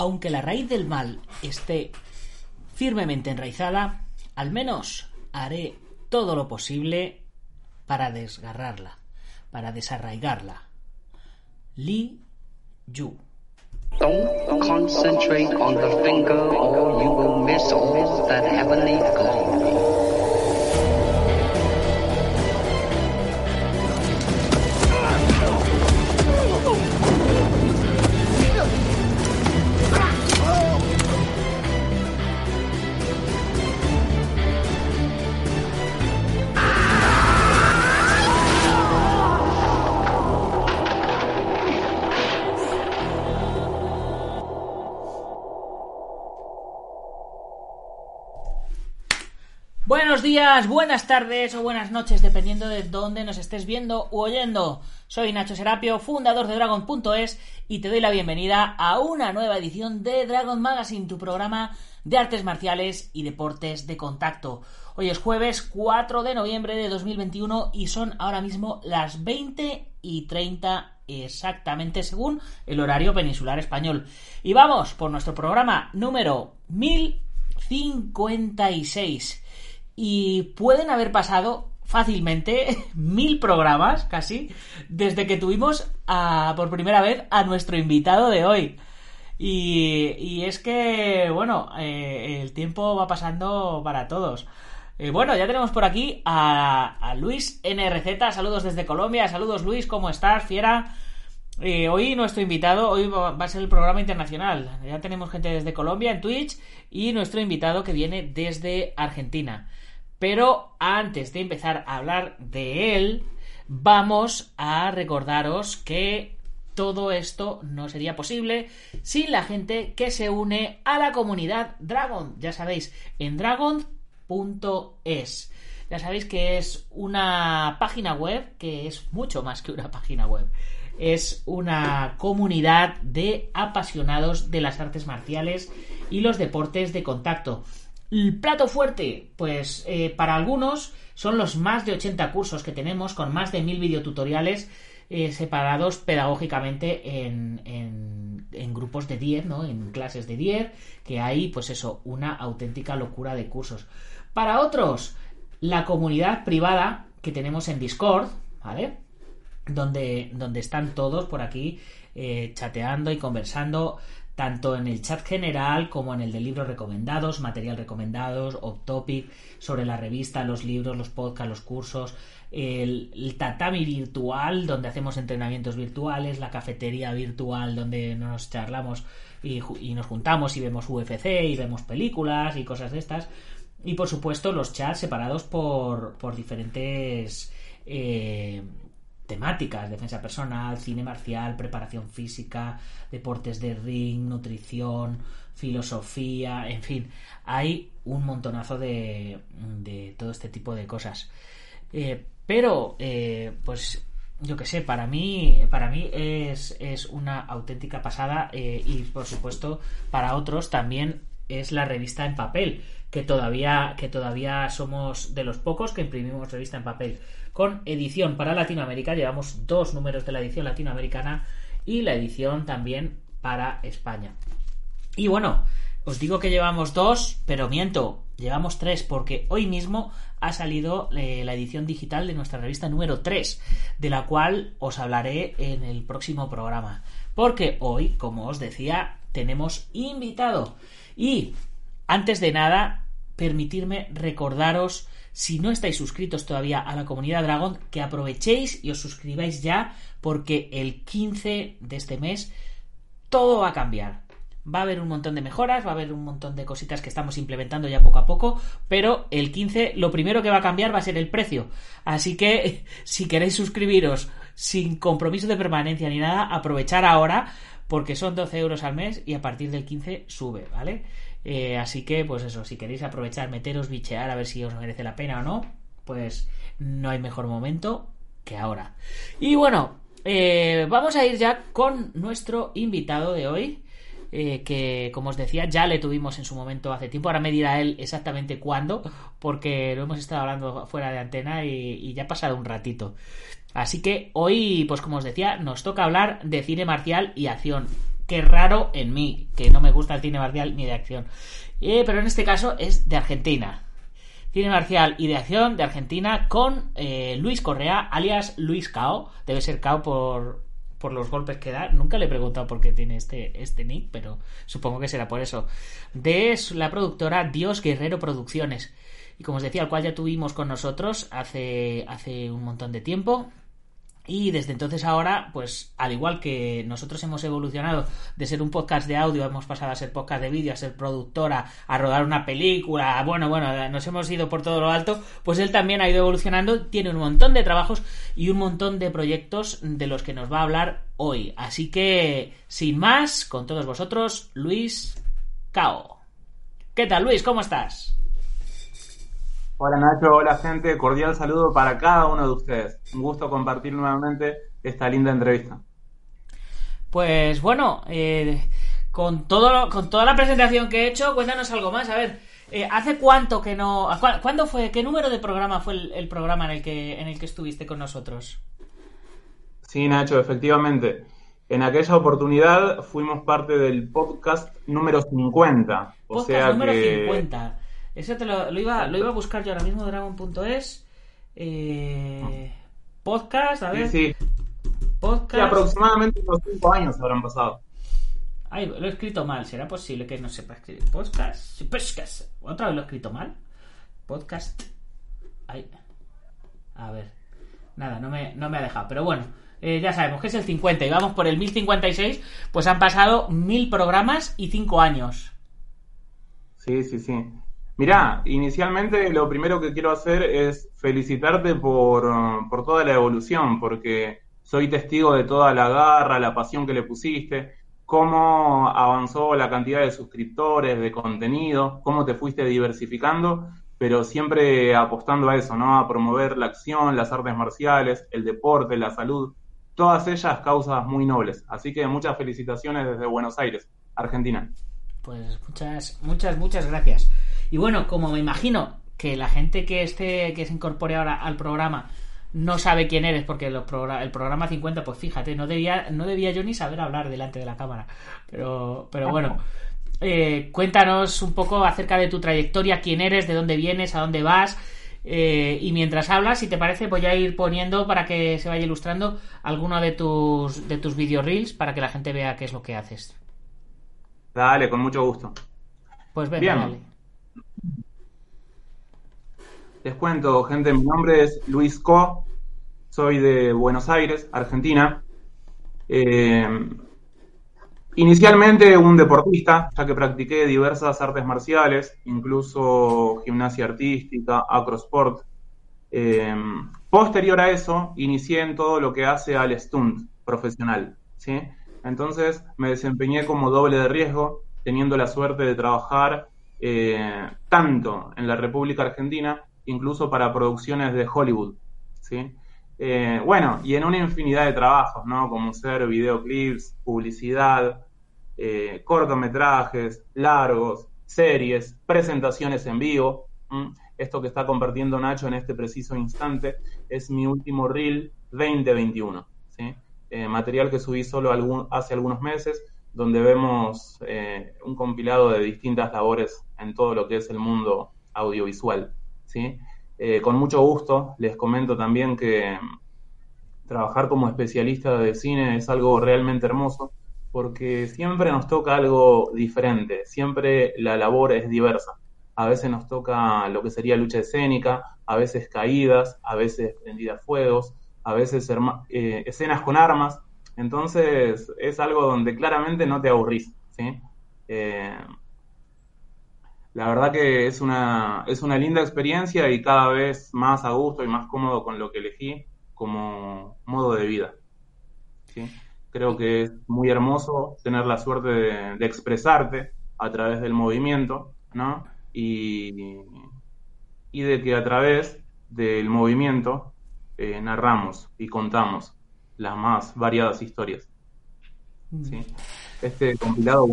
aunque la raíz del mal esté firmemente enraizada, al menos haré todo lo posible para desgarrarla, para desarraigarla. Li Yu. Don't concentrate on the finger or you will miss all that heavenly glory. Buenas tardes o buenas noches, dependiendo de dónde nos estés viendo u oyendo. Soy Nacho Serapio, fundador de Dragon.es y te doy la bienvenida a una nueva edición de Dragon Magazine, tu programa de artes marciales y deportes de contacto. Hoy es jueves 4 de noviembre de 2021 y son ahora mismo las 20 y 30 exactamente según el horario peninsular español. Y vamos por nuestro programa número 1056 y pueden haber pasado fácilmente mil programas casi desde que tuvimos a, por primera vez a nuestro invitado de hoy. Y, es que, bueno, eh, el tiempo va pasando para todos. Eh, bueno, ya tenemos por aquí a, a, Luis NRZ. Saludos desde Colombia. Saludos Luis, ¿cómo estás? Fiera. Eh, hoy nuestro invitado, hoy va a ser el programa internacional. Ya tenemos gente desde Colombia en Twitch y nuestro invitado que viene desde Argentina. Pero antes de empezar a hablar de él, vamos a recordaros que todo esto no sería posible sin la gente que se une a la comunidad Dragon. Ya sabéis, en dragon.es. Ya sabéis que es una página web que es mucho más que una página web. Es una comunidad de apasionados de las artes marciales y los deportes de contacto. El plato fuerte, pues eh, para algunos son los más de 80 cursos que tenemos con más de 1000 videotutoriales eh, separados pedagógicamente en, en, grupos de 10, ¿no? En clases de 10, que hay, pues eso, una auténtica locura de cursos. Para otros, la comunidad privada que tenemos en Discord, ¿vale? Donde, donde están todos por aquí eh, chateando y conversando tanto en el chat general como en el de libros recomendados, material recomendados, off topic, sobre la revista, los libros, los podcasts, los cursos, el, tatami virtual, donde hacemos entrenamientos virtuales, la cafetería virtual, donde nos charlamos y, nos juntamos y vemos UFC y vemos películas y cosas de estas. Y por supuesto los chats separados por, por diferentes eh, temáticas, defensa personal, cine marcial, preparación física, deportes de ring, nutrición, filosofía, en fin, hay un montonazo de, de todo este tipo de cosas. Eh, pero, eh, pues, yo que sé, para mí, para mí es, es una auténtica pasada eh, y, por supuesto, para otros también es la revista en papel, que todavía, que todavía somos de los pocos que imprimimos revista en papel con edición para Latinoamérica. Llevamos dos números de la edición latinoamericana y la edición también para España. Y bueno, os digo que llevamos dos, pero miento, llevamos tres porque hoy mismo ha salido eh, la edición digital de nuestra revista número 3, de la cual os hablaré en el próximo programa. Porque hoy, como os decía, tenemos invitado. Y antes de nada, permitirme recordaros si no estáis suscritos todavía a la comunidad Dragon, que aprovechéis y os suscribáis ya, porque el 15 de este mes todo va a cambiar. Va a haber un montón de mejoras, va a haber un montón de cositas que estamos implementando ya poco a poco, pero el 15 lo primero que va a cambiar va a ser el precio. Así que si queréis suscribiros sin compromiso de permanencia ni nada, aprovechar ahora porque son 12 euros al mes y a partir del 15 sube, ¿vale? Eh, así que, pues eso, si queréis aprovechar, meteros, bichear, a ver si os merece la pena o no, pues no hay mejor momento que ahora. Y bueno, eh, vamos a ir ya con nuestro invitado de hoy. Eh, que como os decía ya le tuvimos en su momento hace tiempo ahora me dirá él exactamente cuándo porque lo hemos estado hablando fuera de antena y, y ya ha pasado un ratito así que hoy pues como os decía nos toca hablar de cine marcial y acción Qué raro en mí, que no me gusta el cine marcial ni de acción. Eh, pero en este caso es de Argentina. Cine marcial y de acción de Argentina con eh, Luis Correa, alias Luis Cao. Debe ser Cao por, por los golpes que da. Nunca le he preguntado por qué tiene este, este nick, pero supongo que será por eso. De la productora Dios Guerrero Producciones. Y como os decía, al cual ya tuvimos con nosotros hace, hace un montón de tiempo. Y desde entonces ahora, pues al igual que nosotros hemos evolucionado de ser un podcast de audio, hemos pasado a ser podcast de vídeo, a ser productora, a rodar una película, bueno, bueno, nos hemos ido por todo lo alto, pues él también ha ido evolucionando, tiene un montón de trabajos y un montón de proyectos de los que nos va a hablar hoy. Así que, sin más, con todos vosotros, Luis Cao. ¿Qué tal, Luis? ¿Cómo estás? Hola Nacho, hola gente, cordial saludo para cada uno de ustedes. Un gusto compartir nuevamente esta linda entrevista. Pues bueno, eh, con, todo, con toda la presentación que he hecho, cuéntanos algo más. A ver, eh, ¿hace cuánto que no... ¿Cuándo fue? ¿Qué número de programa fue el, programa en el, que, en el que estuviste con nosotros? Sí, Nacho, efectivamente. En aquella oportunidad fuimos parte del podcast número 50. O podcast sea número 50. Eso te lo, iba, lo iba a buscar yo ahora mismo, Dragon.es. Eh, podcast, a ver. Sí, sí. Podcast. aproximadamente unos 5 años habrán pasado. Ay, lo he escrito mal. ¿Será posible que no sepa escribir? Podcast. Podcast. ¿Otra vez lo he escrito mal? Podcast. Ay. A ver. Nada, no me, no me ha dejado. Pero bueno, eh, ya sabemos que es el 50 y vamos por el 1056. Pues han pasado mil programas y 5 años. Sí, sí, sí. Mirá, inicialmente lo primero que quiero hacer es felicitarte por, por, toda la evolución, porque soy testigo de toda la garra, la pasión que le pusiste, cómo avanzó la cantidad de suscriptores, de contenido, cómo te fuiste diversificando, pero siempre apostando a eso, ¿no? A promover la acción, las artes marciales, el deporte, la salud, todas ellas causas muy nobles. Así que muchas felicitaciones desde Buenos Aires, Argentina. Pues muchas, muchas, muchas gracias. Y bueno, como me imagino que la gente que esté, que se incorpore ahora al programa no sabe quién eres, porque el programa 50, pues fíjate, no debía, no debía yo ni saber hablar delante de la cámara. Pero, pero bueno, eh, cuéntanos un poco acerca de tu trayectoria, quién eres, de dónde vienes, a dónde vas. Eh, y mientras hablas, si te parece, voy a ir poniendo para que se vaya ilustrando alguno de tus, de tus video reels para que la gente vea qué es lo que haces. Dale, con mucho gusto. Pues venga, dale. Les cuento, gente, mi nombre es Luis Co, soy de Buenos Aires, Argentina. Eh, inicialmente un deportista, ya que practiqué diversas artes marciales, incluso gimnasia artística, acrosport. Eh, posterior a eso, inicié en todo lo que hace al stunt profesional. ¿sí? Entonces me desempeñé como doble de riesgo, teniendo la suerte de trabajar eh, tanto en la República Argentina, incluso para producciones de Hollywood, ¿sí? Eh, bueno, y en una infinidad de trabajos, ¿no? Como ser videoclips, publicidad, eh, cortometrajes, largos, series, presentaciones en vivo. Esto que está compartiendo Nacho en este preciso instante es mi último reel 2021, ¿sí? material que subí solo hace algunos meses donde vemos eh, un compilado de distintas labores en todo lo que es el mundo audiovisual. ¿Sí? Eh, con mucho gusto les comento también que mm, trabajar como especialista de cine es algo realmente hermoso porque siempre nos toca algo diferente, siempre la labor es diversa. A veces nos toca lo que sería lucha escénica, a veces caídas, a veces prendidas fuegos, a veces eh, escenas con armas, entonces es algo donde claramente no te aburrís, ¿sí? Eh, la verdad que es una, es una linda experiencia y cada vez más a gusto y más cómodo con lo que elegí como modo de vida. ¿sí? Creo que es muy hermoso tener la suerte de, expresarte a través del movimiento, ¿no? Y, y, de que a través del movimiento eh, narramos y contamos las más variadas historias. Mm. Este compilado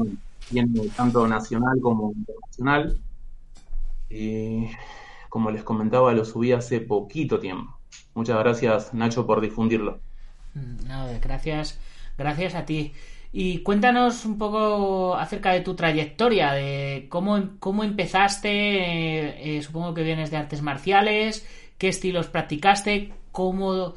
tiene tanto nacional como internacional. Y como les comentaba, lo subí hace poquito tiempo. Muchas gracias, Nacho, por difundirlo. Mm, no, gracias, gracias a ti. Y cuéntanos un poco acerca de tu trayectoria, de cómo, cómo empezaste, eh, eh, supongo que vienes de artes marciales, qué estilos practicaste, cómo,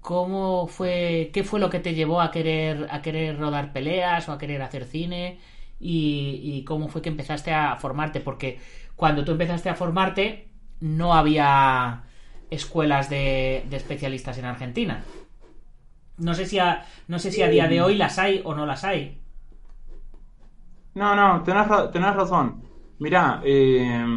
cómo fue, qué fue lo que te llevó a querer, a querer rodar peleas o a querer hacer cine y, y cómo fue que empezaste a formarte, porque cuando tú empezaste a formarte no había escuelas de, de especialistas en Argentina. No sé si a, no sé si a día de hoy las hay o no las hay. No, no, tenés, tenés razón. Mirá, eh,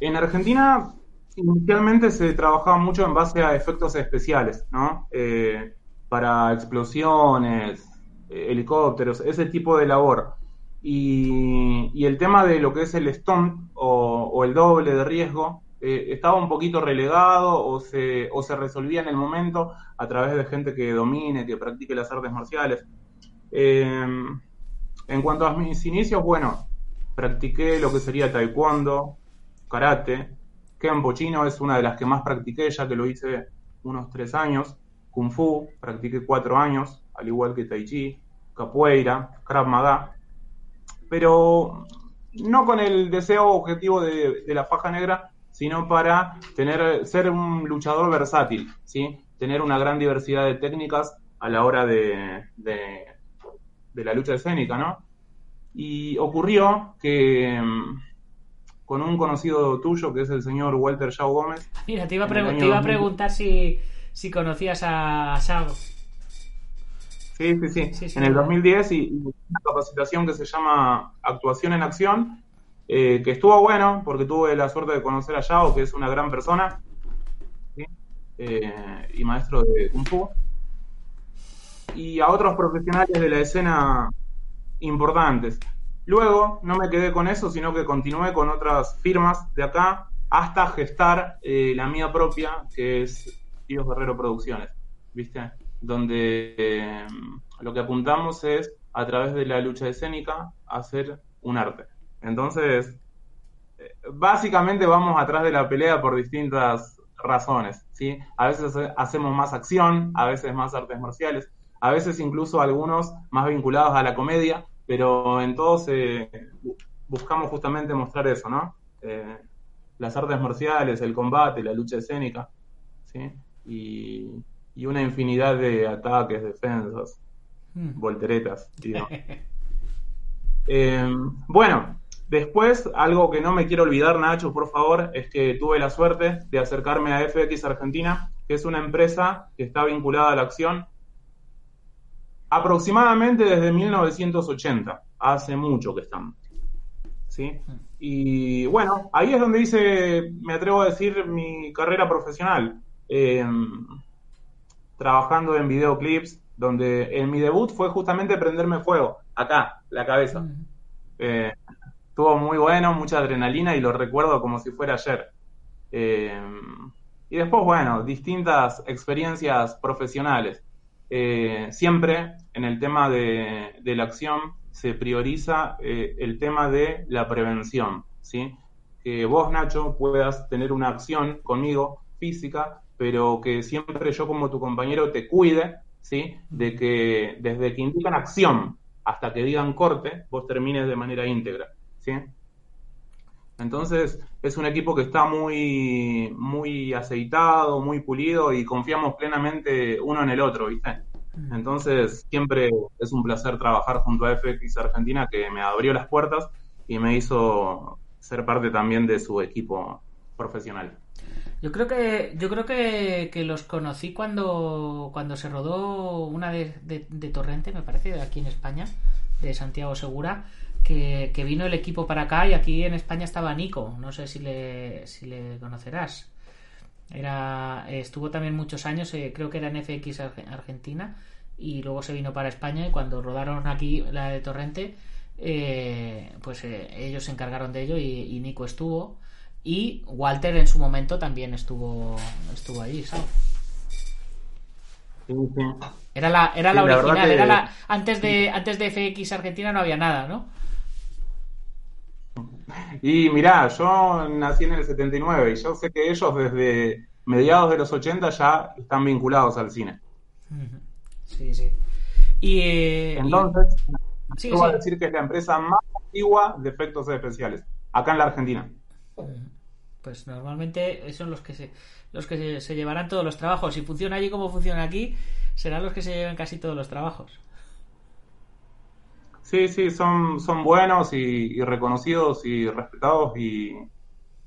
en Argentina inicialmente se trabajaba mucho en base a efectos especiales, ¿no? Eh, para explosiones, helicópteros, ese tipo de labor. Y, el tema de lo que es el stunt o, el doble de riesgo eh, estaba un poquito relegado o se, o se resolvía en el momento a través de gente que domine, que practique las artes marciales. Eh, en cuanto a mis inicios, bueno, practiqué lo que sería taekwondo, karate, kempo chino es una de las que más practiqué, ya que lo hice unos tres años, kung fu, practiqué cuatro años, al igual que tai chi, capoeira, krav maga, pero no con el deseo objetivo de, de la faja negra, sino para tener, ser un luchador versátil, ¿sí? tener una gran diversidad de técnicas a la hora de, de, de la lucha escénica, ¿no? Y ocurrió que mm, con un conocido tuyo, que es el señor Walter Yao Gómez, Mira, te iba te iba a 2000. preguntar si, si conocías a Sao. Sí, sí, sí. Sí, sí. en el 2010 y, y una capacitación que se llama Actuación en Acción, eh, que estuvo bueno porque tuve la suerte de conocer a Yao, que es una gran persona ¿sí? Eh, y maestro de Kung Fu, y a otros profesionales de la escena importantes. Luego no me quedé con eso, sino que continué con otras firmas de acá hasta gestar eh, la mía propia, que es Tíos Guerrero Producciones, ¿viste? Donde eh, lo que apuntamos es, a través de la lucha escénica, hacer un arte. Entonces, eh, básicamente vamos atrás de la pelea por distintas razones, ¿sí? A veces hace- hacemos más acción, a veces más artes marciales, a veces incluso algunos más vinculados a la comedia, pero en todos eh, bu- buscamos justamente mostrar eso, ¿no? Las artes marciales, el combate, la lucha escénica, ¿sí? Y, y una infinidad de ataques, defensas, Mm. volteretas. Eh, bueno, después, algo que no me quiero olvidar, Nacho, por favor, es que tuve la suerte de acercarme a FX Argentina, que es una empresa que está vinculada a la acción aproximadamente desde 1980, hace mucho que están. ¿Sí? Y bueno, ahí es donde hice, me atrevo a decir, mi carrera profesional. Eh, trabajando en videoclips, donde en mi debut fue justamente prenderme fuego, acá, la cabeza. Eh, estuvo muy bueno, mucha adrenalina y lo recuerdo como si fuera ayer. Eh, y después, bueno, distintas experiencias profesionales. Eh, siempre en el tema de, de la acción se prioriza eh, el tema de la prevención, ¿sí? Que vos, Nacho, puedas tener una acción conmigo física, pero que siempre yo como tu compañero te cuide, ¿sí? De que desde que indican acción hasta que digan corte, vos termines de manera íntegra, ¿sí? Entonces, es un equipo que está muy, muy aceitado, muy pulido y confiamos plenamente uno en el otro, ¿viste? Entonces, siempre es un placer trabajar junto a FX Argentina, que me abrió las puertas y me hizo ser parte también de su equipo profesional. Yo creo que yo creo que, que los conocí cuando cuando se rodó una de, de- Torrente, me parece, de aquí en España, de Santiago Segura, que, que vino el equipo para acá y aquí en España estaba Nico. No sé si le, si le conocerás. Era, estuvo también muchos años, eh, creo que era en FX Arge- Argentina, y luego se vino para España y cuando rodaron aquí la de Torrente, eh, pues eh, ellos se encargaron de ello y Nico estuvo. Y Walter en su momento también estuvo estuvo ahí, ¿sabes? Sí, sí. Era la, era Sí, la original, que- era la, antes de antes de FX Argentina no había nada, ¿no? Y mirá, yo nací en el 79 y yo sé que ellos desde mediados de los 80 ya están vinculados al cine. Sí, sí. Y, eh, Entonces, Sí, voy sí. a decir que es la empresa más antigua de efectos especiales, acá en la Argentina. Pues normalmente son los que se los que se, llevarán todos los trabajos. Si funciona allí como funciona aquí, serán los que se lleven casi todos los trabajos. Sí, sí, son, son buenos y, y reconocidos y respetados y,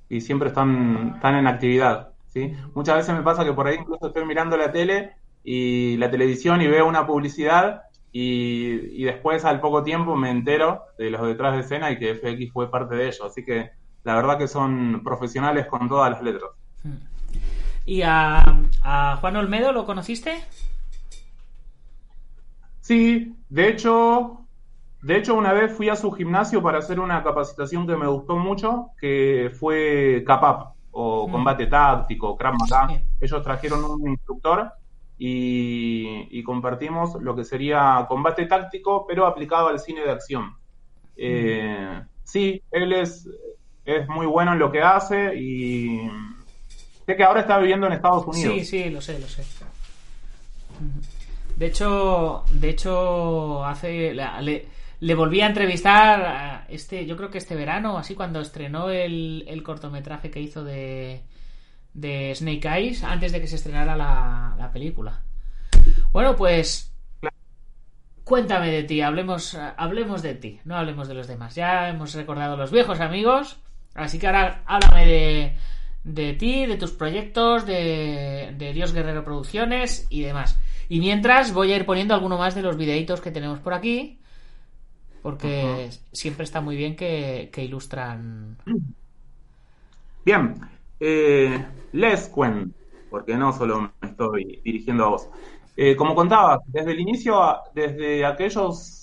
y siempre están, están en actividad, ¿sí? Muchas veces me pasa que por ahí incluso estoy mirando la tele y la televisión y veo una publicidad y, y después al poco tiempo me entero de los detrás de escena y que FX fue parte de ello. Así que la verdad que son profesionales con todas las letras. ¿Y a, a Juan Olmedo lo conociste? Sí, de hecho, de hecho una vez fui a su gimnasio para hacer una capacitación que me gustó mucho, que fue CAPAP o Mm. combate táctico, Krav Maga. Sí. Ellos trajeron un instructor y, y compartimos lo que sería combate táctico, pero aplicado al cine de acción. Eh, sí, él es, es muy bueno en lo que hace y sé que ahora está viviendo en Estados Unidos. Sí, sí, lo sé, lo sé. De hecho, de hecho, hace le, le volví a entrevistar a este, yo creo que este verano, así cuando estrenó el, el cortometraje que hizo de, de Snake Eyes, antes de que se estrenara la, la película. Bueno, pues cuéntame de ti, hablemos, hablemos de ti, no hablemos de los demás. Ya hemos recordado los viejos amigos, así que ahora háblame de, de ti, de tus proyectos, de, de Dios Guerrero Producciones y demás. Y mientras voy a ir poniendo alguno más de los videitos que tenemos por aquí, porque siempre está muy bien que, que ilustran. Bien, eh, les cuento, porque no solo me estoy dirigiendo a vos. Eh, como contaba, desde el inicio, desde aquellos,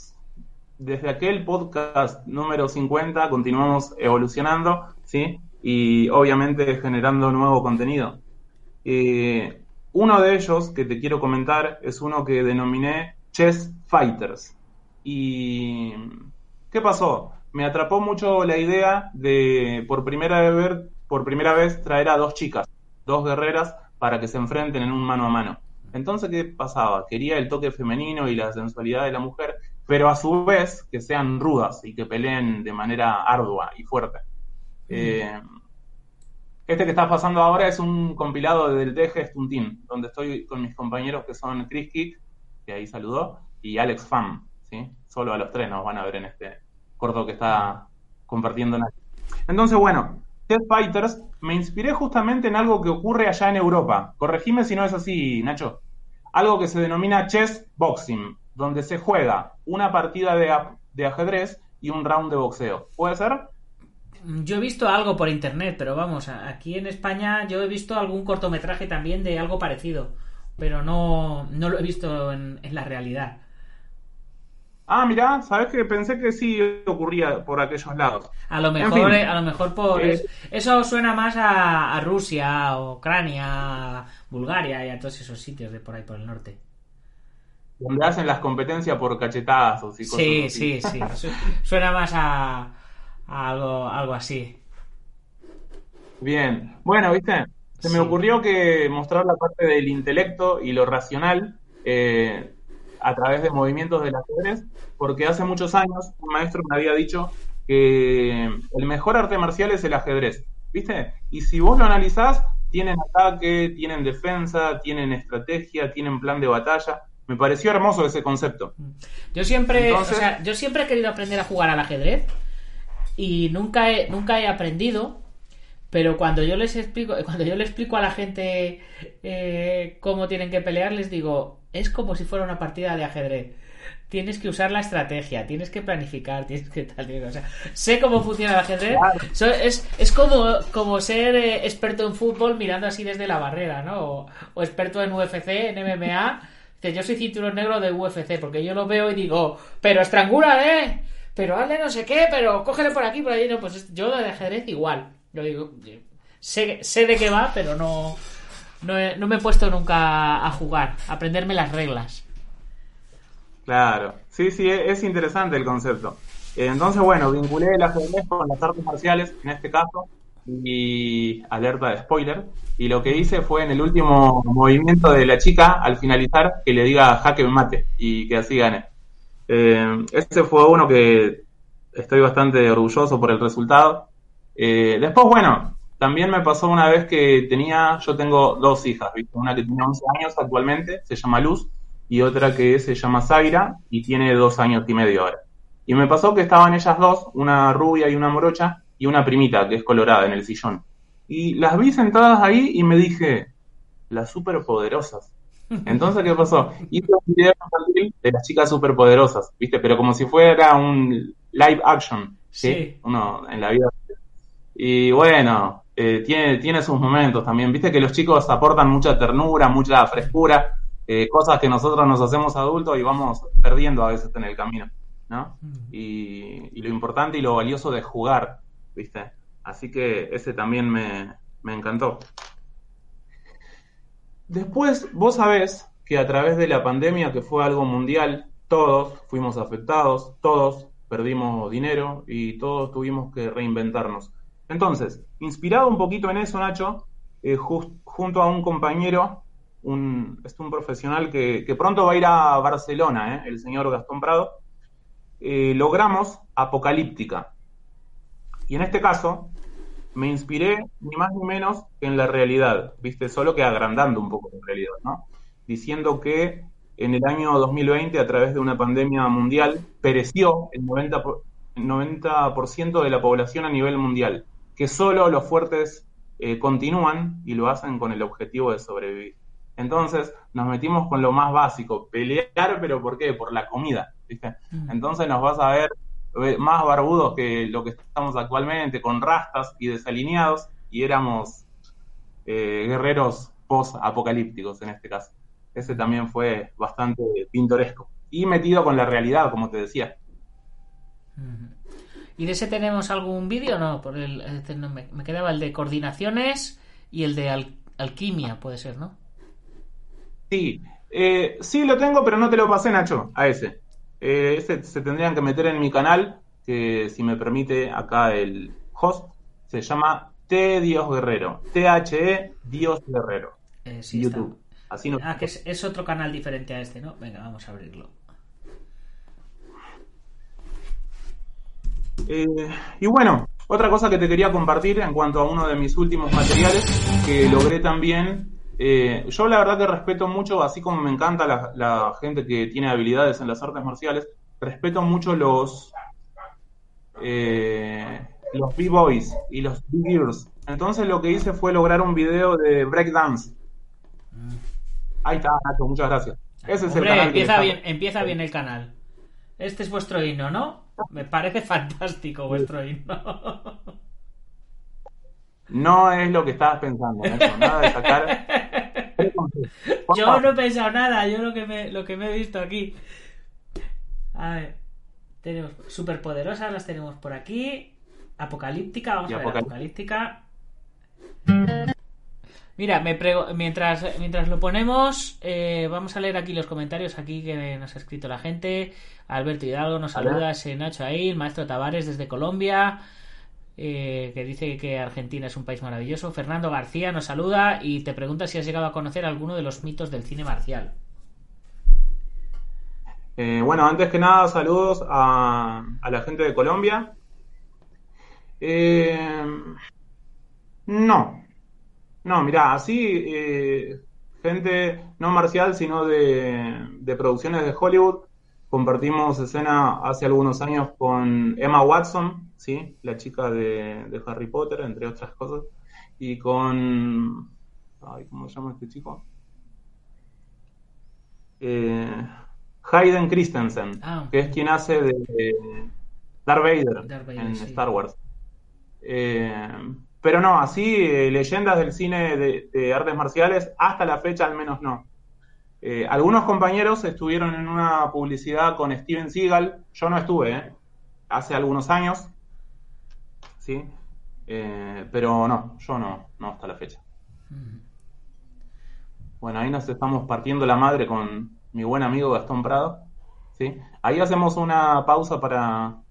desde aquel podcast número 50, continuamos evolucionando, ¿sí? Y obviamente generando nuevo contenido. Eh, uno de ellos que te quiero comentar es uno que denominé Chess Fighters. ¿Y qué pasó? Me atrapó mucho la idea de por primera vez, por primera vez traer a dos chicas, dos guerreras, para que se enfrenten en un mano a mano. Entonces, ¿qué pasaba? Quería el toque femenino y la sensualidad de la mujer, pero a su vez que sean rudas y que peleen de manera ardua y fuerte. Eh, este que está pasando ahora es un compilado del Deje Stuntin, donde estoy con mis compañeros que son Chris Kick, que ahí saludó, y Alex Pham, ¿sí? Solo a los tres nos van a ver en este corto que está compartiendo Nacho. Entonces, bueno, Death Fighters me inspiré justamente en algo que ocurre allá en Europa. Corregime si no es así, Nacho. Algo que se denomina chess boxing, donde se juega una partida de, ajedrez y un round de boxeo. ¿Puede ser? Yo he visto algo por internet, pero vamos, aquí en España yo he visto algún cortometraje también de algo parecido, pero no, no lo he visto en, en la realidad. Ah, mirá, sabes que pensé que sí ocurría por aquellos lados. A lo En mejor, fin. eh, a lo mejor por Eh, es- eso suena más a, a Rusia, a Ucrania, a Bulgaria y a todos esos sitios de por ahí por el norte. Donde hacen las competencias por cachetazos y cosas Sí, así. sí, sí. Su- Suena más a, a algo, algo así. Bien, bueno, viste, se me Sí. ocurrió que mostrar la parte del intelecto y lo racional eh, a través de movimientos del ajedrez, porque hace muchos años un maestro me había dicho que el mejor arte marcial es el ajedrez, ¿viste? Y si vos lo analizás, tienen ataque, tienen defensa, tienen estrategia, tienen plan de batalla. Me pareció hermoso ese concepto. Yo siempre, Entonces- o sea, yo siempre he querido aprender a jugar al ajedrez y nunca he, nunca he aprendido, pero cuando yo les explico, cuando yo le explico a la gente eh, cómo tienen que pelear, les digo, es como si fuera una partida de ajedrez. Tienes que usar la estrategia, tienes que planificar, tienes que tal, tienes que- o sea, sé cómo funciona el ajedrez. So- es, es como, como ser eh, experto en fútbol mirando así desde la barrera, ¿no? O, o experto en UFC, en MMA. Dice, yo soy cinturón negro de UFC, porque yo lo veo y digo, pero estrangula, ¿eh? Pero hazle no sé qué, pero cógele por aquí, por allí. No, pues es- yo de ajedrez igual. Yo digo, sé, sé de qué va, pero no, no, no me he puesto nunca a jugar, a aprenderme las reglas. Claro, sí, sí, e- es interesante el concepto. Entonces, bueno, vinculé el ajedrez con las artes marciales, en este caso, y alerta de spoiler. Y lo que hice fue en el último movimiento de la chica, al finalizar, que le diga jaque mate y que así gane. Eh, ese fue uno que estoy bastante orgulloso por el resultado. Eh, después, bueno, también me pasó una vez que tenía, yo tengo dos hijas, una que tiene 11 años actualmente, se llama Luz, y otra que se llama Zaira y tiene dos años y medio ahora. Y me pasó que estaban ellas dos, una rubia y una morocha, y una primita que es colorada en el sillón. Y las vi sentadas ahí y me dije, las superpoderosas. Entonces, ¿qué pasó? Hice un video de las chicas superpoderosas, ¿viste? Pero como si fuera un live action, ¿sí? Uno en la vida. Y bueno, eh, tiene, tiene sus momentos también. Viste que los chicos aportan mucha ternura, mucha frescura, eh, cosas que nosotros nos hacemos adultos y vamos perdiendo a veces en el camino, ¿no? Mm. Y, lo importante y lo valioso de jugar, Así que ese también me, me encantó. Después, vos sabés que a través de la pandemia, que fue algo mundial, todos fuimos afectados, todos perdimos dinero y todos tuvimos que reinventarnos. Entonces, inspirado un poquito en eso, Nacho, eh, junto a un compañero, un, es un profesional que, pronto va a ir a Barcelona, eh, el señor Gastón Prado, eh, logramos Apocalíptica. Y en este caso, me inspiré ni más ni menos que en la realidad, ¿viste? Solo que agrandando un poco la realidad, ¿no? Diciendo que en el año 2020, a través de una pandemia mundial, pereció el 90%, el 90 de la población a nivel mundial que solo los fuertes eh, continúan y lo hacen con el objetivo de sobrevivir. Entonces nos metimos con lo más básico, pelear, pero ¿por qué? Por la comida, ¿viste? Mm. Entonces nos vas a ver más barbudos que lo que estamos actualmente, con rastas y desalineados, y éramos eh, guerreros post-apocalípticos en este caso. Ese también fue bastante pintoresco. Y metido con la realidad, como te decía. ¿Y de ese tenemos algún vídeo? No, por el, este me, quedaba el de coordinaciones y el de alquimia, puede ser, ¿no? Sí, eh, sí lo tengo, pero no te lo pasé, Nacho, a ese. Eh, ese se tendrían que meter en mi canal, que si me permite acá el host, se llama T Dios Guerrero. T-H-E Dios Guerrero. Eh, sí, YouTube. Así no ah, que es, es otro canal diferente a este, ¿no? Venga, vamos a abrirlo. Eh, y bueno, otra cosa que te quería compartir en cuanto a uno de mis últimos materiales que logré también. Eh, yo la verdad que respeto mucho, así como me encanta la, gente que tiene habilidades en las artes marciales, respeto mucho los eh, los B-Boys y los B-Girls. Entonces lo que hice fue lograr un video de breakdance. Mm. Ahí está, Nacho, muchas gracias. Ese es el canal empieza, bien, empieza bien el canal. Este es vuestro himno, ¿no? Me parece fantástico vuestro himno. No es lo que estabas pensando, nada de sacar. Yo no he pensado nada, yo lo que me, lo que me he visto aquí. A ver, tenemos superpoderosas, las tenemos por aquí. Apocalíptica, vamos a ver, apocalíptica. Mira, me mientras, mientras lo ponemos, eh, vamos a leer aquí los comentarios aquí que nos ha escrito la gente. Alberto Hidalgo nos saluda, ese Nacho ahí, el maestro Tavares desde Colombia, eh, que dice que Argentina es un país maravilloso. Fernando García nos saluda y te pregunta si has llegado a conocer alguno de los mitos del cine marcial. Eh, bueno, antes que nada, saludos a, la gente de Colombia. no, no, mira, así, eh, gente no marcial, sino de, producciones de Hollywood. Compartimos escena hace algunos años con Emma Watson, ¿sí? la chica de, Harry Potter, entre otras cosas, y con... Ay, ¿Cómo se llama este chico? Eh, Hayden Christensen, ah, que es quien hace de, Darth Vader, en Star Wars. Eh, pero no, así, eh, leyendas del cine de, artes marciales, hasta la fecha al menos no. Eh, algunos compañeros estuvieron en una publicidad con Steven Seagal, yo no estuve, hace algunos años, ¿sí? pero no, yo no, no hasta la fecha. Bueno, ahí nos estamos partiendo la madre con mi buen amigo Gastón Prado, ¿sí? Ahí hacemos una pausa para,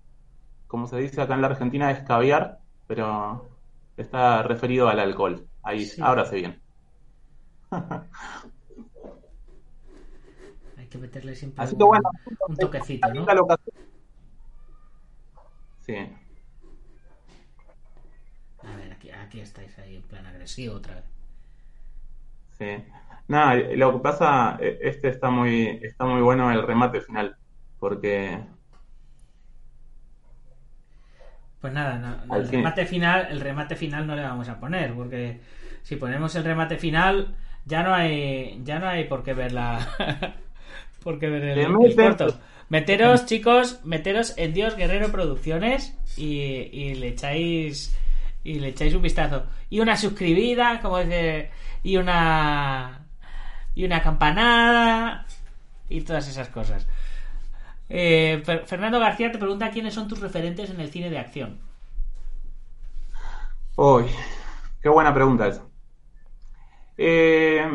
como se dice acá en la Argentina, escabiar, pero está referido al alcohol. Ahí, Sí. ahora se bien. Hay que meterle siempre Así que bueno, un toquecito, ¿no? Sí. A ver, aquí, estáis ahí en plan agresivo otra vez. Sí. Nada, lo que pasa, eh, este está muy, está muy bueno el remate final, porque Pues nada, no- el fin. remate final, el remate final no le vamos a poner, porque si ponemos el remate final, ya no hay, ya no hay por qué ver la, por qué ver el, el corto. Meteros, chicos, meteros en Dios Guerrero Producciones y, y le echáis y le echáis un vistazo y una suscribida, como dice, y una y una campanada y todas esas cosas. Eh, Fer- Fernando García te pregunta quiénes son tus referentes en el cine de acción. Uy, qué buena pregunta esa. Eh,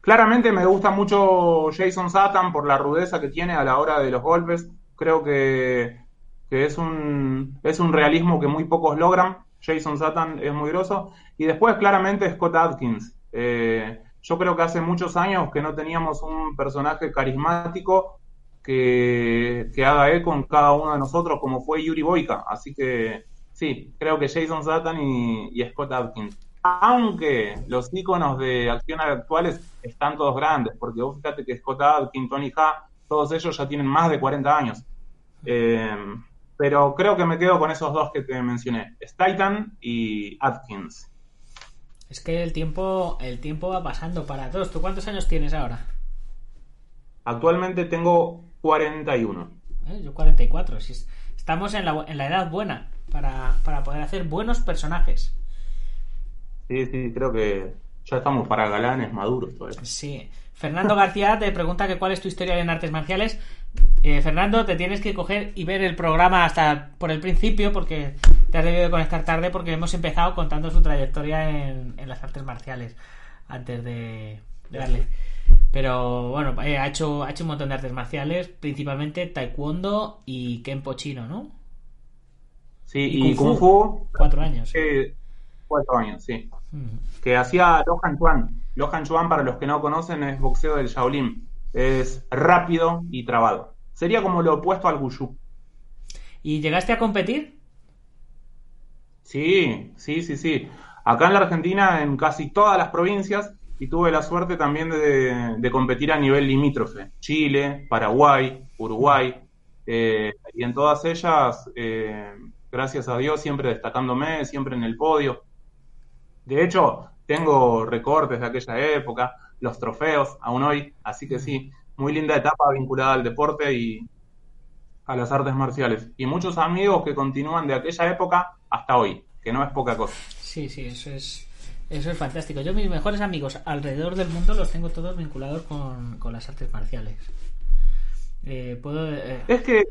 claramente me gusta mucho Jason Statham por la rudeza que tiene a la hora de los golpes. Creo que, que es un, es un realismo que muy pocos logran. Jason Statham es muy groso. Y después claramente Scott Adkins. Eh, yo creo que hace muchos años que no teníamos un personaje carismático que, que haga eco con cada uno de nosotros como fue Yuri Boyka. Así que sí, creo que Jason Statham y, y Scott Adkins. Aunque los íconos de acción actuales están todos grandes, porque vos fíjate que Scott Adkins, Tony Ha, todos ellos ya tienen más de 40 años. Eh, pero creo que me quedo con esos dos que te mencioné, Statham y Atkins. Es que el tiempo, el tiempo va pasando para todos. ¿Tú cuántos años tienes ahora? Actualmente tengo 41. ¿Eh? Yo 44. Si es- estamos en la, en la edad buena para, para poder hacer buenos personajes. Sí, sí, creo que ya estamos para galanes maduros todavía. Sí. Fernando García te pregunta que cuál es tu historia en artes marciales. Eh, Fernando, te tienes que coger y ver el programa hasta por el principio porque te has debido de conectar tarde porque hemos empezado contando su trayectoria en, en las artes marciales antes de, de darle. Pero bueno, eh, ha, hecho, ha hecho un montón de artes marciales, principalmente taekwondo y kenpo chino, ¿no? Sí, Y y, Kung Kung Fu. Fu, Cuatro años. eh, cuatro años, sí. Mm. Que hacía Lohan Chuan. Lohan Chuan, para los que no conocen, es boxeo del Shaolin. Es rápido y trabado. Sería como lo opuesto al Wushu. ¿Y llegaste a competir? Sí, sí, sí, sí. Acá en la Argentina, en casi todas las provincias, y tuve la suerte también de, de competir a nivel limítrofe. Chile, Paraguay, Uruguay, eh, y en todas ellas, eh, gracias a Dios, siempre destacándome, siempre en el podio. De hecho, tengo recortes de aquella época, los trofeos, aún hoy, así que sí, muy linda etapa vinculada al deporte y a las artes marciales. Y muchos amigos que continúan de aquella época hasta hoy, que no es poca cosa. Sí, sí, eso es, eso es fantástico. Yo mis mejores amigos alrededor del mundo los tengo todos vinculados con, con las artes marciales. Eh, puedo... eh, Es que,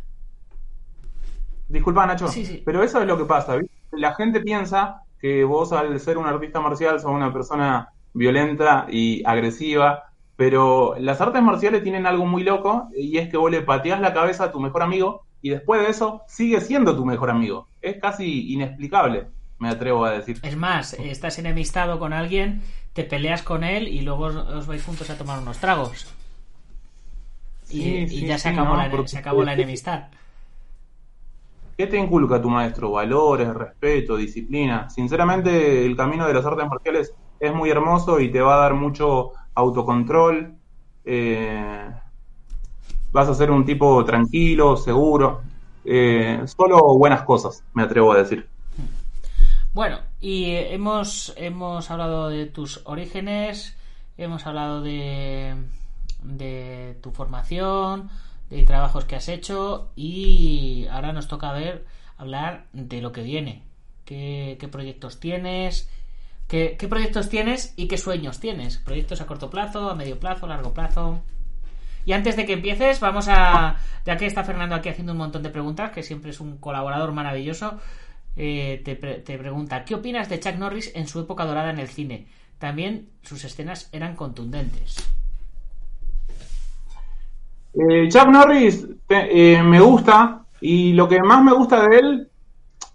disculpa Nacho, Sí, sí. pero eso es lo que pasa. ¿viste? La gente piensa que vos al ser un artista marcial sos una persona violenta y agresiva, pero las artes marciales tienen algo muy loco y es que vos le pateás la cabeza a tu mejor amigo y después de eso sigue siendo tu mejor amigo. Es casi inexplicable, me atrevo a decir. Es más, estás enemistado con alguien, te peleas con él y luego os, vais juntos a tomar unos tragos. Y, Sí, y sí, ya se acabó, no, la, se acabó la enemistad. ¿Qué te inculca tu maestro? Valores, respeto, disciplina. Sinceramente, el camino de las artes marciales es muy hermoso y te va a dar mucho autocontrol. eh, vas a ser un tipo tranquilo, seguro. eh, solo buenas cosas, me atrevo a decir. Bueno, y hemos, hemos hablado de tus orígenes, hemos hablado de, de tu formación, de trabajos que has hecho y ahora nos toca ver hablar de lo que viene. ¿Qué, qué proyectos tienes? ¿Qué, ¿Qué proyectos tienes y qué sueños tienes? ¿Proyectos a corto plazo, a medio plazo, a largo plazo? Y antes de que empieces, vamos a. Ya que está Fernando aquí haciendo un montón de preguntas, que siempre es un colaborador maravilloso, eh, te, pre- te pregunta: ¿Qué opinas de Chuck Norris en su época dorada en el cine? También sus escenas eran contundentes. Eh, Chuck Norris eh, me gusta y lo que más me gusta de él,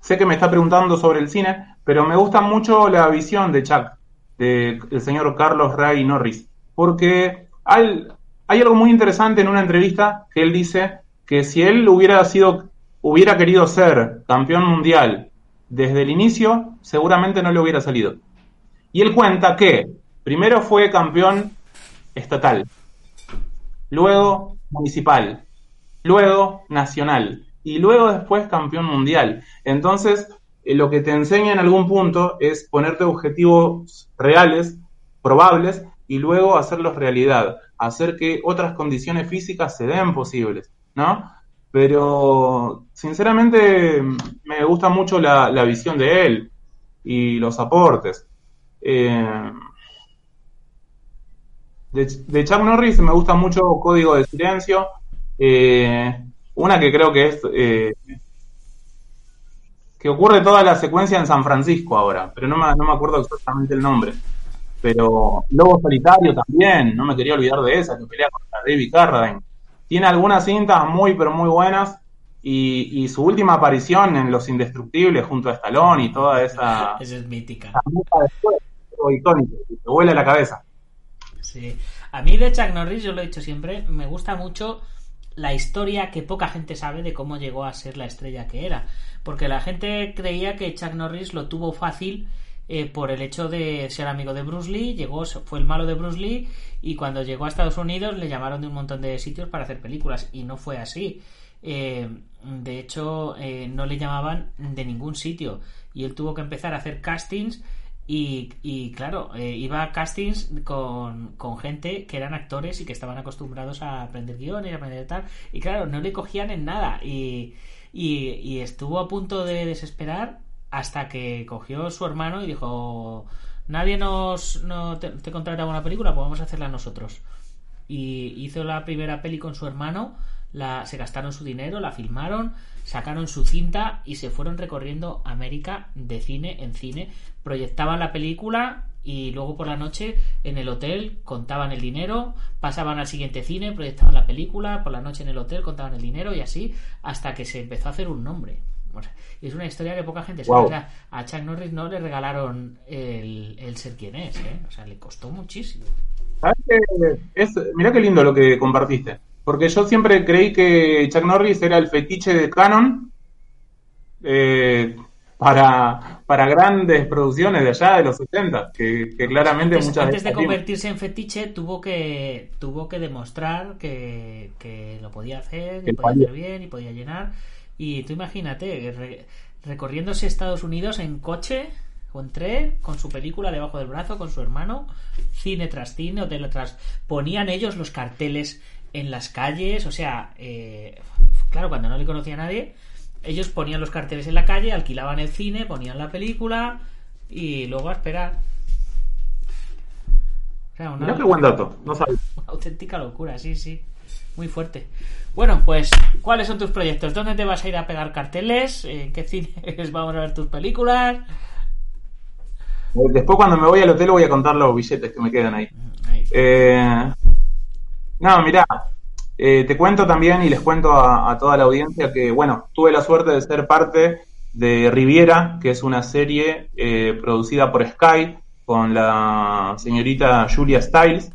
sé que me está preguntando sobre el cine, pero me gusta mucho la visión de Chuck, del señor Carlos Ray Norris, porque hay, hay algo muy interesante en una entrevista que él dice que si él hubiera sido, hubiera querido ser campeón mundial desde el inicio, seguramente no le hubiera salido. Y él cuenta que primero fue campeón estatal, luego municipal, luego nacional y luego después campeón mundial. Entonces, lo que te enseña en algún punto es ponerte objetivos reales, probables, y luego hacerlos realidad, hacer que otras condiciones físicas se den posibles, ¿no? Pero, sinceramente, me gusta mucho la, visión de él y los aportes. Eh, de, Chuck Norris me gusta mucho Código de Silencio. Eh, una que creo que es eh, que ocurre toda la secuencia en San Francisco ahora, pero no me, no me acuerdo exactamente el nombre. Pero Lobo Solitario también, no me quería olvidar de esa, que pelea contra David Carradine. Tiene algunas cintas muy, pero muy buenas. Y, su última aparición en Los Indestructibles junto a Stallone y toda esa. esa es mítica. icónica, te vuela la cabeza. Sí. A mí de Chuck Norris, yo lo he dicho siempre, me gusta mucho la historia que poca gente sabe de cómo llegó a ser la estrella que era. Porque la gente creía que Chuck Norris lo tuvo fácil eh, por el hecho de ser amigo de Bruce Lee, llegó, fue el malo de Bruce Lee y cuando llegó a Estados Unidos le llamaron de un montón de sitios para hacer películas y no fue así. Eh, de hecho, eh, no le llamaban de ningún sitio y él tuvo que empezar a hacer castings y, claro, iba a castings con, con, gente que eran actores y que estaban acostumbrados a aprender guiones, a aprender tal. Y claro, no le cogían en nada. Y, y, estuvo a punto de desesperar hasta que cogió su hermano y dijo nadie nos no te, te contrata una película pues vamos a hacerla nosotros y hizo la primera peli con su hermano la, se gastaron su dinero la filmaron sacaron su cinta y se fueron recorriendo América de cine en cine proyectaban la película y luego por la noche en el hotel contaban el dinero, pasaban al siguiente cine, proyectaban la película, por la noche en el hotel contaban el dinero y así hasta que se empezó a hacer un nombre. y es una historia que poca gente sabe. a Chuck Norris no le regalaron el, ser quien es, ¿eh? o sea, le costó muchísimo. Es, mira qué lindo lo que compartiste. Porque yo siempre creí que Chuck Norris era el fetiche de Canon. Eh, para, para grandes producciones de allá de los 70, que, claramente antes, muchas Antes de convertirse en fetiche tuvo que tuvo que demostrar que, lo podía hacer, que podía hacer bien y podía llenar. Y tú imagínate, recorriéndose Estados Unidos en coche o en tren, con su película debajo del brazo, con su hermano, cine tras cine, hotel tras... Ponían ellos los carteles en las calles, o sea, eh, claro, cuando no le conocía a nadie, ellos ponían los carteles en la calle, alquilaban el cine, ponían la película y luego a esperar. O sea, una, qué buen dato, no sabes. Una auténtica locura, sí, sí. Muy fuerte. Bueno, pues, ¿cuáles son tus proyectos? ¿Dónde te vas a ir a pegar carteles? ¿En qué cines vamos a ver tus películas? Eh, después, cuando me voy al hotel, voy a contar los billetes que me quedan ahí. Eh, no, mirá, eh, te cuento también y les cuento a, toda la audiencia que, bueno, tuve la suerte de ser parte de Riviera, que es una serie eh, producida por Sky con la señorita Julia Stiles,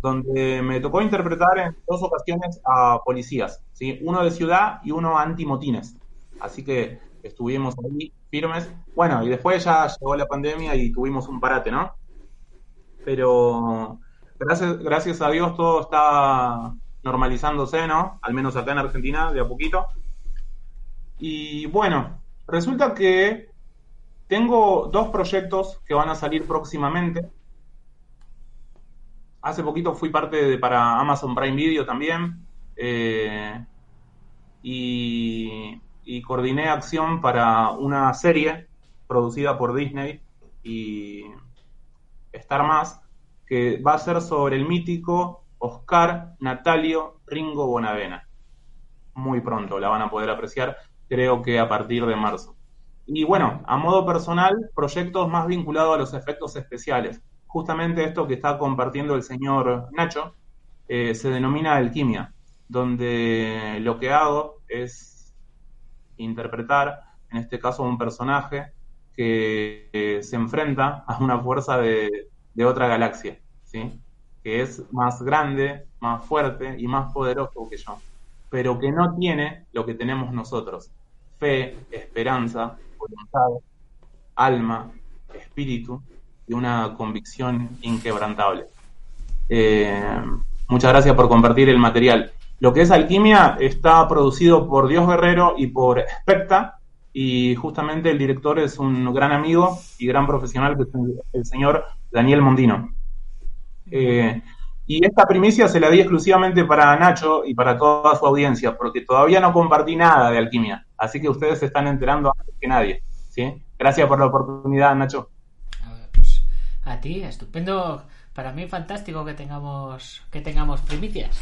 donde me tocó interpretar en dos ocasiones a policías, ¿sí? uno de ciudad y uno anti-motines. Así que estuvimos ahí firmes. Bueno, y después ya llegó la pandemia y tuvimos un parate, ¿no? Pero gracias, gracias a Dios todo está normalizándose, ¿no? Al menos acá en Argentina, de a poquito. Y bueno, resulta que tengo dos proyectos que van a salir próximamente. Hace poquito fui parte de para Amazon Prime Video también. Eh, y, y coordiné acción para una serie producida por Disney y Star Más, que va a ser sobre el mítico Oscar Natalio Ringo Bonavena. Muy pronto la van a poder apreciar, creo que a partir de marzo. Y bueno, a modo personal, proyectos más vinculados a los efectos especiales. Justamente esto que está compartiendo el señor Nacho eh, se denomina alquimia, donde lo que hago es interpretar en este caso un personaje que eh, se enfrenta a una fuerza de, de otra galaxia, ¿sí? que es más grande, más fuerte y más poderoso que yo, pero que no tiene lo que tenemos nosotros, fe, esperanza, voluntad, alma, espíritu y una convicción inquebrantable. Eh, muchas gracias por compartir el material. Lo que es alquimia está producido por Dios Guerrero y por Specta, y justamente el director es un gran amigo y gran profesional que es el señor Daniel Mondino. Eh, y esta primicia se la di exclusivamente para Nacho y para toda su audiencia, porque todavía no compartí nada de alquimia, así que ustedes se están enterando antes que nadie. ¿sí? Gracias por la oportunidad, Nacho. Pues a ti, estupendo. Para mí fantástico que tengamos que tengamos primicias.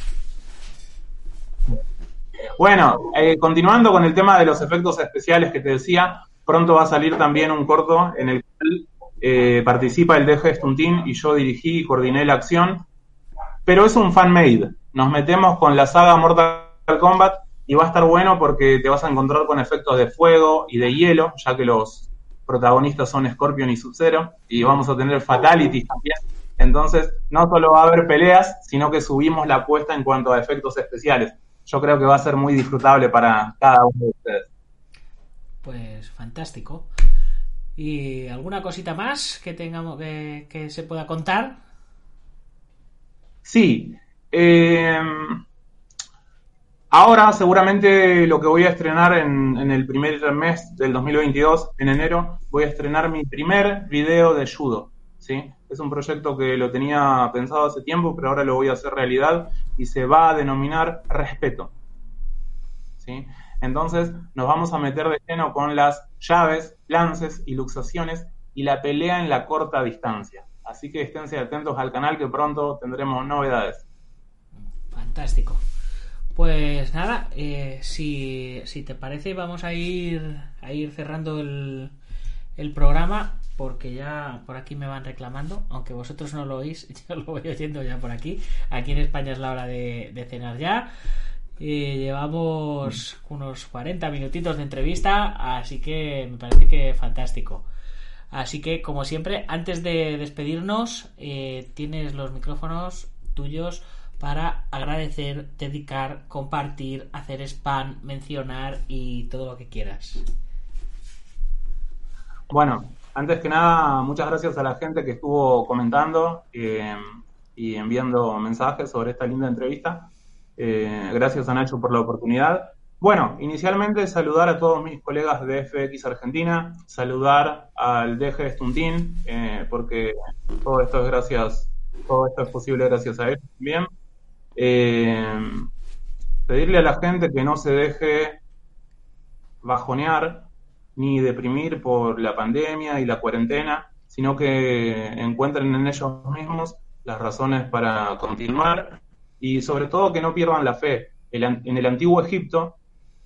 Bueno, eh, continuando con el tema de los efectos especiales que te decía, pronto va a salir también un corto en el cual eh, participa el DG Stuntin y yo dirigí y coordiné la acción, pero es un fan-made. Nos metemos con la saga Mortal Kombat y va a estar bueno porque te vas a encontrar con efectos de fuego y de hielo, ya que los protagonistas son Scorpion y Sub-Zero, y vamos a tener fatalities también. Entonces, no solo va a haber peleas, sino que subimos la apuesta en cuanto a efectos especiales yo creo que va a ser muy disfrutable para cada uno de ustedes. Pues fantástico. ¿Y alguna cosita más que tengamos que, se pueda contar? Sí. Eh, ahora seguramente lo que voy a estrenar en, en, el primer mes del 2022, en enero, voy a estrenar mi primer video de judo. Es un proyecto que lo tenía pensado hace tiempo, pero ahora lo voy a hacer realidad y se va a denominar respeto. ¿sí? Entonces nos vamos a meter de lleno con las llaves, lances y luxaciones y la pelea en la corta distancia. Así que esténse atentos al canal que pronto tendremos novedades. Fantástico. Pues nada, eh, si, te parece vamos a ir, a ir cerrando el programa porque ya por aquí me van reclamando, aunque vosotros no lo oís, yo lo voy oyendo ya por aquí. Aquí en España es la hora de, cenar ya. llevamos unos 40 minutitos de entrevista, así que me parece que fantástico. Así que, como siempre, antes de despedirnos, eh, tienes los micrófonos tuyos para agradecer, dedicar, compartir, hacer spam, mencionar y todo lo que quieras. Bueno, antes que nada, muchas gracias a la gente que estuvo comentando eh, y enviando mensajes sobre esta linda entrevista. Eh, gracias a Nacho por la oportunidad. Bueno, inicialmente saludar a todos mis colegas de FX Argentina, saludar al DG Stuntin, eh, porque todo esto es gracias, todo esto es posible gracias a él también. pedirle a la gente que no se deje bajonear ni deprimir por la pandemia y la cuarentena, sino que encuentren en ellos mismos las razones para continuar y sobre todo que no pierdan la fe. en el antiguo Egipto,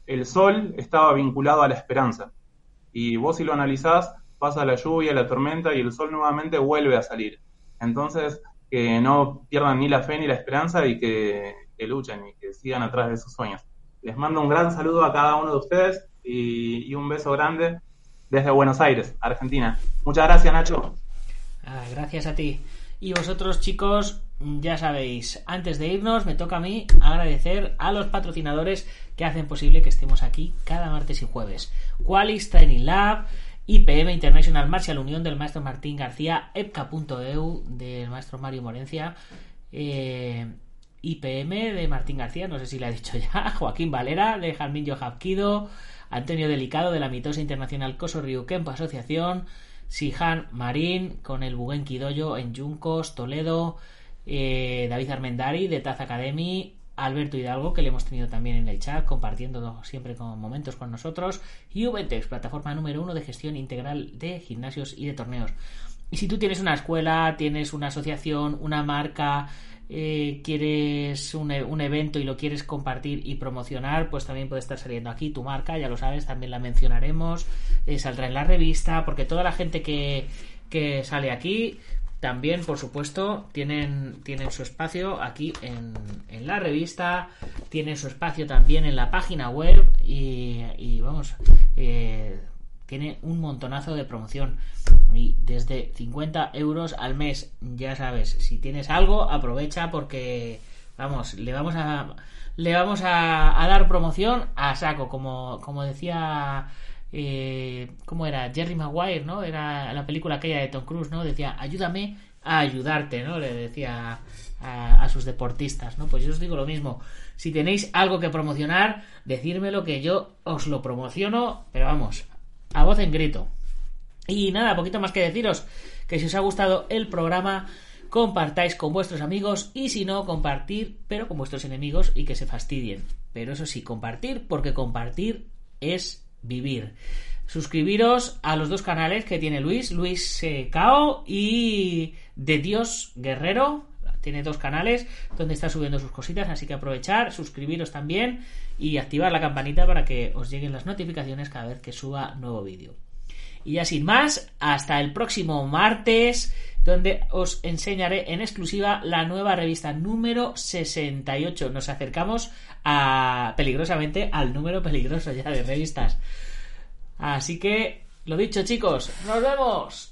el sol estaba vinculado a la esperanza. Y vos si lo analizás, pasa la lluvia, la tormenta y el sol nuevamente vuelve a salir. Entonces, que no pierdan ni la fe ni la esperanza y que, que luchen y que sigan atrás de sus sueños. Les mando un gran saludo a cada uno de ustedes y, un beso grande desde Buenos Aires, Argentina. Muchas gracias, Nacho. Ah, gracias a ti. Y vosotros, chicos, ya sabéis, antes de irnos, me toca a mí agradecer a los patrocinadores que hacen posible que estemos aquí cada martes y jueves. Qualis Training Lab, IPM International Martial Unión del maestro Martín García, EPCA.eu del maestro Mario Morencia, eh, IPM de Martín García, no sé si le ha dicho ya, Joaquín Valera de Jarmín Johabkido, Antonio Delicado de la mitosa internacional Coso Ryukenpo Asociación, Sihan Marín con el Bugenki Dojo en Yuncos, Toledo, eh, David Armendari de Taz Academy, Alberto Hidalgo, que le hemos tenido también en el chat, compartiendo siempre momentos con nosotros, y Ubentex, plataforma número uno de gestión integral de gimnasios y de torneos. Y si tú tienes una escuela, tienes una asociación, una marca, eh, quieres un, e, un, evento y lo quieres compartir y promocionar, pues también puede estar saliendo aquí tu marca, ya lo sabes, también la mencionaremos, eh, saldrá en la revista, porque toda la gente que, que sale aquí también, por supuesto, tienen, tienen su espacio aquí en, en, la revista, tienen su espacio también en la página web y, y vamos, eh, tiene un montonazo de promoción. Y desde 50 euros al mes, ya sabes, si tienes algo, aprovecha porque, vamos, le vamos a, le vamos a, a dar promoción a saco, como, como decía eh, ¿cómo era? Jerry Maguire, ¿no? Era la película aquella de Tom Cruise, ¿no? Decía, ayúdame a ayudarte, ¿no? Le decía a, sus deportistas, ¿no? Pues yo os digo lo mismo. Si tenéis algo que promocionar, decírmelo que yo os lo promociono, pero vamos, a voz en grito. Y nada, poquito más que deciros que si os ha gustado el programa, compartáis con vuestros amigos y si no, compartir, pero con vuestros enemigos y que se fastidien. Pero eso sí, compartir, porque compartir es vivir. Suscribiros a los dos canales que tiene Luis, Luis eh, Cao y de Dios Guerrero. Tiene dos canales donde está subiendo sus cositas, así que aprovechar, suscribiros también y activar la campanita para que os lleguen las notificaciones cada vez que suba nuevo vídeo. Y ya sin más, hasta el próximo martes, donde os enseñaré en exclusiva la nueva revista número 68. Nos acercamos peligrosamente al número peligroso ya de revistas. Así que, lo dicho chicos, nos vemos.